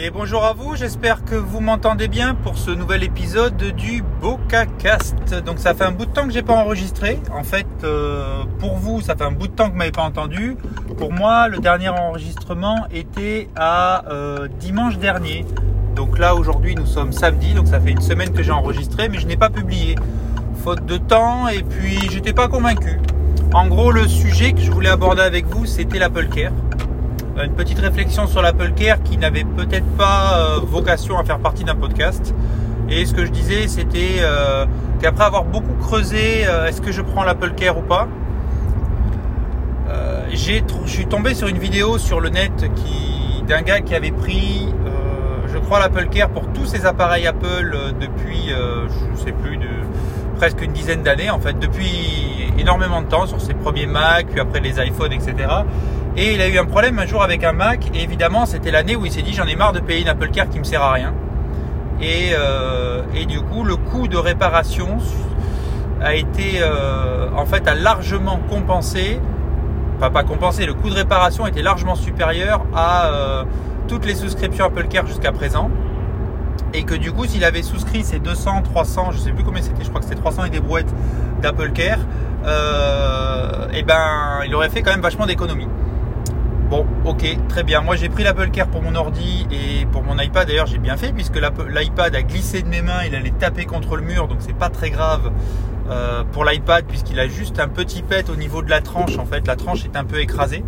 Et bonjour à vous, j'espère que vous m'entendez bien pour ce nouvel épisode du BocaCast. Donc ça fait un bout de temps que j'ai pas enregistré. En fait, euh, pour vous, ça fait un bout de temps que vous m'avez pas entendu. Pour moi, le dernier enregistrement était à euh, dimanche dernier. Donc là, aujourd'hui, nous sommes samedi, donc ça fait une semaine que j'ai enregistré, mais je n'ai pas publié. Faute de temps, et puis j'étais pas convaincu. En gros, le sujet que je voulais aborder avec vous, c'était l'Apple Care une petite réflexion sur l'Apple Care qui n'avait peut-être pas euh, vocation à faire partie d'un podcast. Et ce que je disais, c'était euh, qu'après avoir beaucoup creusé, euh, est-ce que je prends l'Apple Care ou pas Je suis tombé sur une vidéo sur le net d'un gars qui avait pris, je crois, l'Apple Care pour tous ses appareils Apple depuis, je ne sais plus, presque une dizaine d'années, en fait, depuis énormément de temps, sur ses premiers Mac, puis après les iPhones, etc. Et il a eu un problème un jour avec un Mac. Et évidemment, c'était l'année où il s'est dit j'en ai marre de payer une Apple Care qui me sert à rien. Et, euh, du coup, le coût de réparation a été, euh, en fait, a largement compensé. Enfin, pas compensé. Le coût de réparation était largement supérieur à euh, toutes les souscriptions Apple Care jusqu'à présent. Et que du coup, s'il avait souscrit ces 200, 300, je sais plus combien c'était, je crois que c'était 300 et des brouettes d'Apple Care, et eh ben, il aurait fait quand même vachement d'économies. Bon, ok, très bien. Moi, j'ai pris l'Apple Care pour mon ordi et pour mon iPad. D'ailleurs, j'ai bien fait puisque l'iPad a glissé de mes mains. Il allait taper contre le mur, donc c'est pas très grave euh, pour l'iPad puisqu'il a juste un petit pet au niveau de la tranche. En fait, la tranche est un peu écrasée,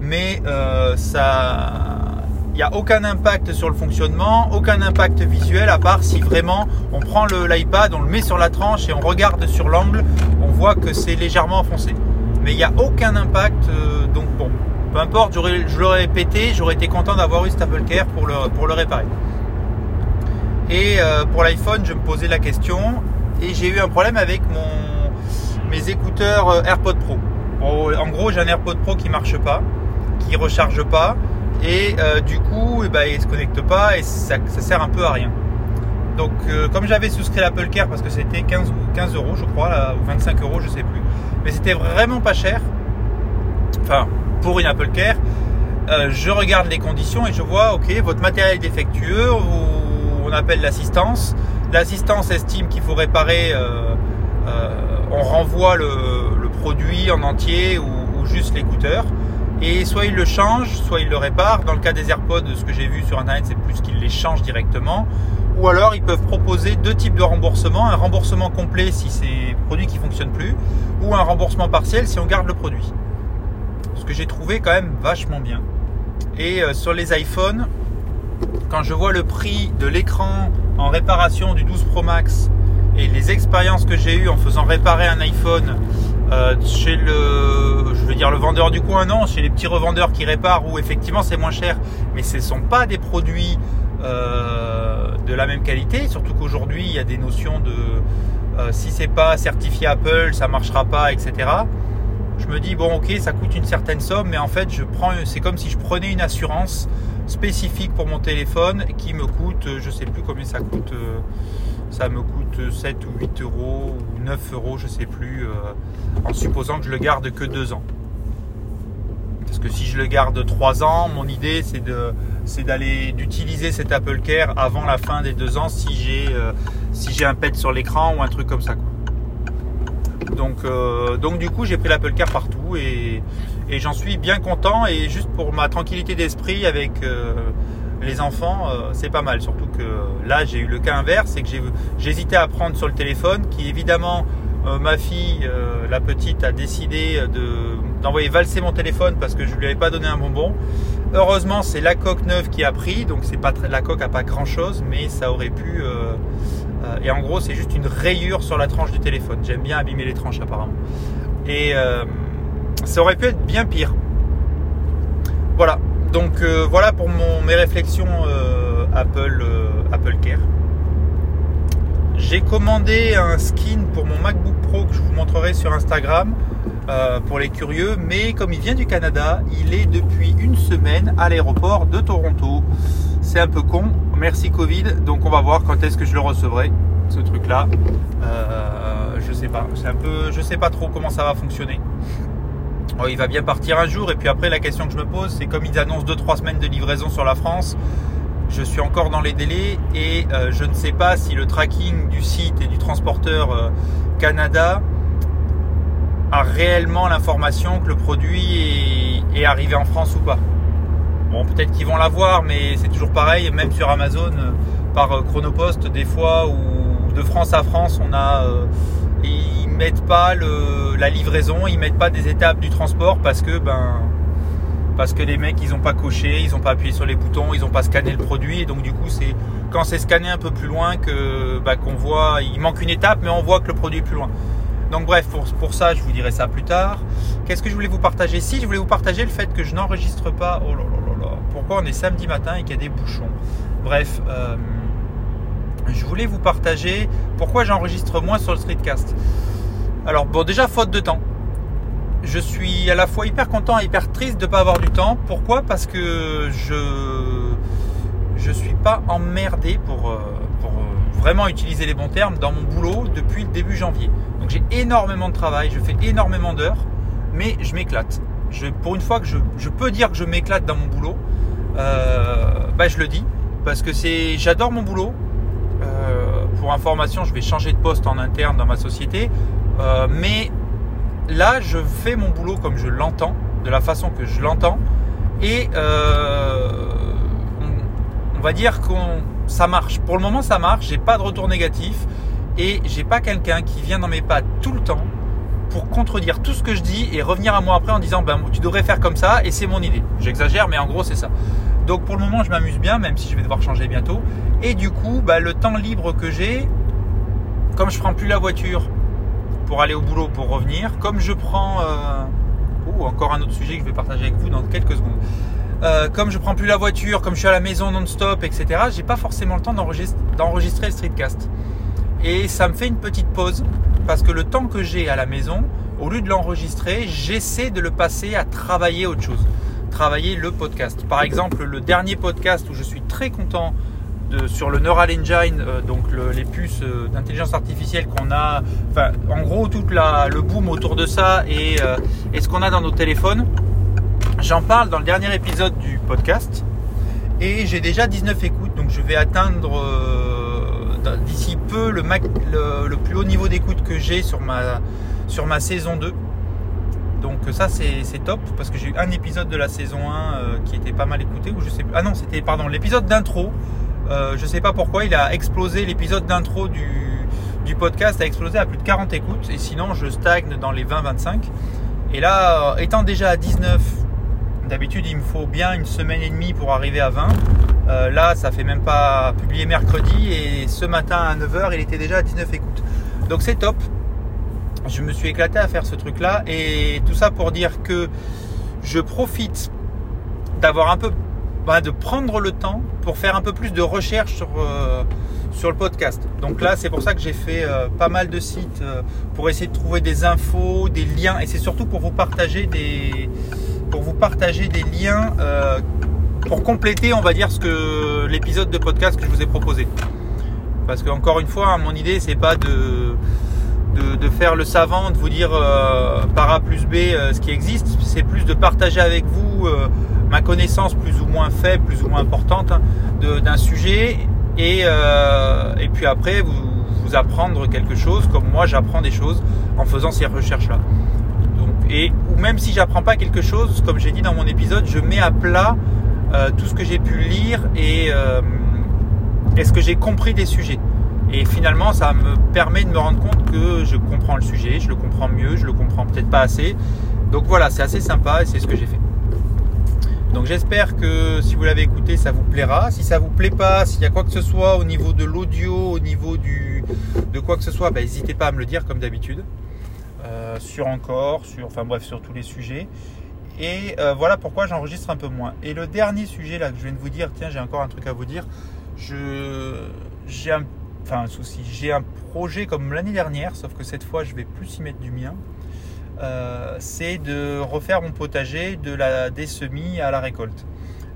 mais euh, ça, il n'y a aucun impact sur le fonctionnement, aucun impact visuel à part si vraiment on prend l'iPad, on le met sur la tranche et on regarde sur l'angle, on voit que c'est légèrement enfoncé. Mais il n'y a aucun impact, euh, peu importe, je l'aurais pété, j'aurais été content d'avoir eu cet Apple Care pour le, réparer. Et euh, pour l'iPhone, je me posais la question et j'ai eu un problème avec mes écouteurs euh, AirPod Pro. En, gros, j'ai un AirPod Pro qui marche pas, qui recharge pas et euh, du coup, eh ben, il se connecte pas et ça, sert un peu à rien. Donc, comme j'avais souscrit l'Apple Care parce que c'était 15, 15 euros, je crois, ou 25 euros, je sais plus, mais c'était vraiment pas cher. Enfin, pour une Apple Care, euh, je regarde les conditions et je vois, ok, votre matériel est défectueux, on appelle l'assistance. L'assistance estime qu'il faut réparer, euh, euh, on renvoie le, produit en entier ou, juste l'écouteur. Et soit il le change, soit il le répare. Dans le cas des AirPods, ce que j'ai vu sur Internet, c'est plus qu'ils les changent directement. Ou alors ils peuvent proposer deux types de remboursement. Un remboursement complet si c'est produit qui ne fonctionne plus, ou un remboursement partiel si on garde le produit que j'ai trouvé quand même vachement bien. Et euh, sur les iPhones, quand je vois le prix de l'écran en réparation du 12 Pro Max et les expériences que j'ai eues en faisant réparer un iPhone euh, chez le, je veux dire le vendeur du coin, non, chez les petits revendeurs qui réparent où effectivement c'est moins cher, mais ce ne sont pas des produits euh, de la même qualité, surtout qu'aujourd'hui il y a des notions de si c'est pas certifié Apple, ça marchera pas, etc je me dis bon ok ça coûte une certaine somme mais en fait je prends c'est comme si je prenais une assurance spécifique pour mon téléphone qui me coûte euh, je sais plus combien ça coûte euh, ça me coûte 7 ou 8 euros ou 9 euros je sais plus euh, en supposant que je le garde que 2 ans. Parce que si je le garde 3 ans mon idée c'est de c'est d'aller d'utiliser cet Apple Care avant la fin des 2 ans si j'ai un pet sur l'écran ou un truc comme ça donc, euh, donc du coup, j'ai pris l'Apple Car partout et, j'en suis bien content. Et juste pour ma tranquillité d'esprit avec euh, les enfants, euh, c'est pas mal. Surtout que là, j'ai eu le cas inverse, c'est que hésité à prendre sur le téléphone, qui évidemment, ma fille, la petite, a décidé d'envoyer valser mon téléphone parce que je lui avais pas donné un bonbon. Heureusement, c'est la coque neuve qui a pris, donc c'est pas la coque a pas grand chose, mais ça aurait pu et en gros, c'est juste une rayure sur la tranche du téléphone. J'aime bien abîmer les tranches apparemment. Et euh, ça aurait pu être bien pire. Voilà. Donc euh, voilà pour mes réflexions Apple, Apple Care. J'ai commandé un skin pour mon MacBook Pro que je vous montrerai sur Instagram pour les curieux, mais comme il vient du Canada, il est depuis une semaine à l'aéroport de Toronto. C'est un peu con, merci Covid, donc on va voir quand est-ce que je le recevrai, ce truc-là. Euh, je sais pas, c'est un peu, je sais pas trop comment ça va fonctionner. il va bien partir un jour, et puis après la question que je me pose, c'est comme ils annoncent 2-3 semaines de livraison sur la France, je suis encore dans les délais et euh, je ne sais pas si le tracking du site et du transporteur euh, Canada a réellement l'information que le produit est, arrivé en France ou pas. Bon, peut-être qu'ils vont l'avoir, mais c'est toujours pareil, même sur Amazon, euh, par Chronopost, des fois, ou de France à France, on a. ils mettent pas la livraison, ils mettent pas des étapes du transport parce que ben parce que les mecs ils ont pas coché, ils ont pas appuyé sur les boutons, ils ont pas scanné le produit et donc du coup c'est quand c'est scanné un peu plus loin que bah, qu'on voit, il manque une étape mais on voit que le produit est plus loin. Donc bref, pour, pour ça je vous dirai ça plus tard. Qu'est-ce que je voulais vous partager? Si je voulais vous partager le fait que je n'enregistre pas. Oh. On est samedi matin et qu'il y a des bouchons Bref. Euh, je voulais vous partager pourquoi j'enregistre moins sur le streetcast. Alors bon déjà faute de temps je suis à la fois hyper content et hyper triste de ne pas avoir du temps. Pourquoi? Parce que je je suis pas emmerdé pour, euh, pour euh, vraiment utiliser les bons termes dans mon boulot depuis le début janvier. Donc j'ai énormément de travail, je fais énormément d'heures, mais je m'éclate. Je, pour une fois que je, je peux dire que je m'éclate dans mon boulot, bah je le dis parce que c'est j'adore mon boulot. pour information, je vais changer de poste en interne dans ma société, mais là, je fais mon boulot comme je l'entends, de la façon que je l'entends, et euh, on, va dire que ça marche. Pour le moment, ça marche. J'ai pas de retour négatif et j'ai pas quelqu'un qui vient dans mes pas tout le temps pour contredire tout ce que je dis et revenir à moi après en disant ben tu devrais faire comme ça et c'est mon idée. J'exagère, mais en gros c'est ça. Donc pour le moment, je m'amuse bien, même si je vais devoir changer bientôt. Et du coup, bah, le temps libre que j'ai, comme je prends plus la voiture pour aller au boulot, pour revenir. Comme je prends... Euh, ou encore un autre sujet que je vais partager avec vous dans quelques secondes. Euh, comme je prends plus la voiture, comme je suis à la maison non-stop, etc., j'ai pas forcément le temps d'enregistrer le streetcast. Et ça me fait une petite pause parce que le temps que j'ai à la maison, au lieu de l'enregistrer, j'essaie de le passer à travailler autre chose, travailler le podcast. Par exemple, le dernier podcast où je suis très content sur le Neural Engine, euh, donc les puces euh, d'intelligence artificielle qu'on a, enfin en gros tout le boom autour de ça euh, et, ce qu'on a dans nos téléphones. J'en parle dans le dernier épisode du podcast et j'ai déjà 19 écoutes, donc je vais atteindre d'ici peu le, plus haut niveau d'écoute que j'ai sur ma, sur ma saison 2. Donc ça c'est top parce que j'ai eu un épisode de la saison 1 qui était pas mal écouté ou je sais ah non c'était pardon l'épisode d'intro euh, je ne sais pas pourquoi, il a explosé l'épisode d'intro du, podcast a explosé à plus de 40 écoutes et sinon je stagne dans les 20-25. Et là, euh, étant déjà à 19, d'habitude il me faut bien une semaine et demie pour arriver à 20. Euh, là, ça fait même pas publier mercredi et ce matin à 9h, il était déjà à 19 écoutes. Donc c'est top. Je me suis éclaté à faire ce truc là et tout ça pour dire que je profite d'avoir un peu bah, de prendre le temps pour faire un peu plus de recherche sur, euh, sur le podcast. Donc là, c'est pour ça que j'ai fait euh, pas mal de sites euh, pour essayer de trouver des infos, des liens, et c'est surtout pour vous partager des, pour vous partager des liens pour compléter, on va dire, ce que l'épisode de podcast que je vous ai proposé. Parce que encore une fois, hein, mon idée, c'est pas de, de, faire le savant, de vous dire par A plus B ce qui existe, c'est plus de partager avec vous ma connaissance plus ou moins faible, plus ou moins importante hein, d'un sujet et, euh, puis après vous, vous, apprendre quelque chose comme moi j'apprends des choses en faisant ces recherches là. Donc, et ou même si j'apprends pas quelque chose, comme j'ai dit dans mon épisode, je mets à plat euh, tout ce que j'ai pu lire et, euh, et ce que j'ai compris des sujets. Et finalement, ça me permet de me rendre compte que je comprends le sujet, je le comprends mieux, je le comprends peut-être pas assez. Donc voilà, c'est assez sympa et c'est ce que j'ai fait. Donc j'espère que si vous l'avez écouté, ça vous plaira. Si ça vous plaît pas, s'il y a quoi que ce soit au niveau de l'audio, au niveau du, de quoi que ce soit, bah, n'hésitez pas à me le dire comme d'habitude. Euh, sur encore, sur, enfin bref, sur tous les sujets. Et euh, voilà pourquoi j'enregistre un peu moins. Et le dernier sujet là que je viens de vous dire, tiens, j'ai encore un truc à vous dire. Je, j'ai un, enfin un souci, j'ai un projet comme l'année dernière, sauf que cette fois je vais plus y mettre du mien. Euh, c'est de refaire mon potager de la, des semis à la récolte.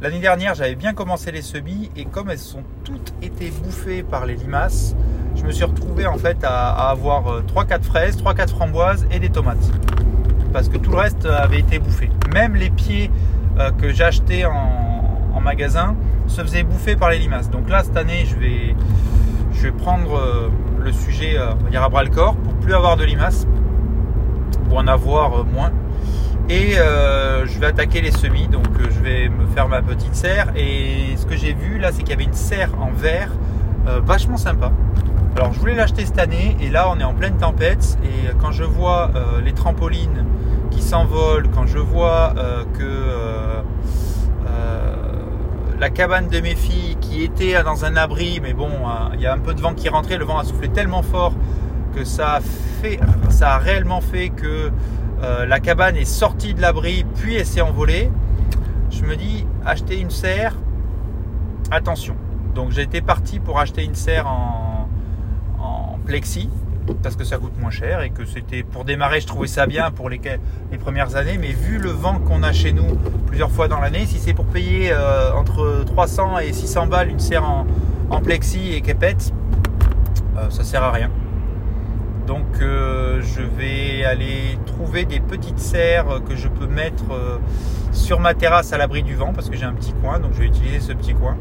L'année dernière, j'avais bien commencé les semis et comme elles sont toutes été bouffées par les limaces, je me suis retrouvé en fait à, avoir 3-4 euh, fraises, 3-4 framboises et des tomates. Parce que tout le reste avait été bouffé. Même les pieds euh, que j'ai achetés en, magasin se faisait bouffer par les limaces. Donc là, cette année, je vais, je vais prendre euh, le sujet à bras le corps pour plus avoir de limaces, pour en avoir moins. Et je vais attaquer les semis, donc je vais me faire ma petite serre. Et ce que j'ai vu là, c'est qu'il y avait une serre en verre vachement sympa. Alors je voulais l'acheter cette année et là on est en pleine tempête et quand je vois euh, les trampolines qui s'envolent, quand je vois euh, que euh, la cabane de mes filles qui était dans un abri, mais bon, il y a un peu de vent qui rentrait, le vent a soufflé tellement fort que ça a, fait, ça a réellement fait que la cabane est sortie de l'abri puis elle s'est envolée. Je me dis, acheter une serre, attention. Donc été parti pour acheter une serre en, plexi parce que ça coûte moins cher et que c'était pour démarrer je trouvais ça bien pour les, premières années mais vu le vent qu'on a chez nous plusieurs fois dans l'année si c'est pour payer euh, entre 300 et 600 balles une serre en, plexi et pète euh, ça sert à rien donc euh, je vais aller trouver des petites serres que je peux mettre sur ma terrasse à l'abri du vent parce que j'ai un petit coin donc je vais utiliser ce petit coin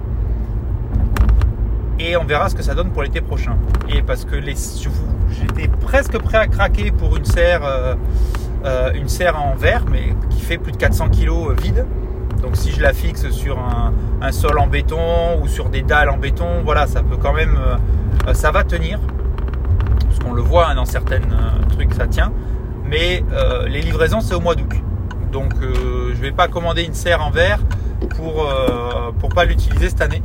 et on verra ce que ça donne pour l'été prochain. Et parce que les, j'étais presque prêt à craquer pour une serre, euh, euh, une serre en verre, mais qui fait plus de 400 kg euh, vide. Donc si je la fixe sur un, sol en béton ou sur des dalles en béton, voilà, ça peut quand même, ça va tenir. Parce qu'on le voit hein, dans certains trucs, ça tient. Mais les livraisons, c'est au mois d'août. Donc je vais pas commander une serre en verre pour pour pas l'utiliser cette année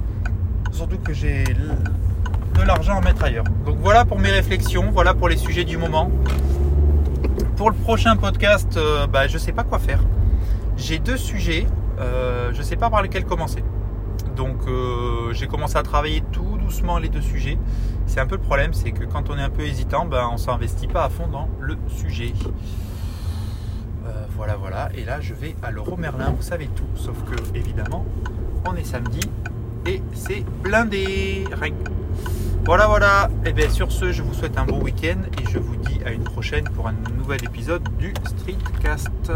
surtout que j'ai de l'argent à mettre ailleurs. Donc voilà pour mes réflexions, voilà pour les sujets du moment. Pour le prochain podcast, euh, bah, je ne sais pas quoi faire. J'ai deux sujets, euh, je ne sais pas par lesquels commencer. Donc euh, j'ai commencé à travailler tout doucement les deux sujets. C'est un peu le problème, c'est que quand on est un peu hésitant, ben, on s'investit pas à fond dans le sujet. voilà, voilà. Et là, je vais à l'Euro Merlin. Vous savez tout, sauf que évidemment, on est samedi et c'est blindé. Voilà, voilà. Et eh bien sur ce, je vous souhaite un bon week-end et je vous dis à une prochaine pour un nouvel épisode du Streetcast.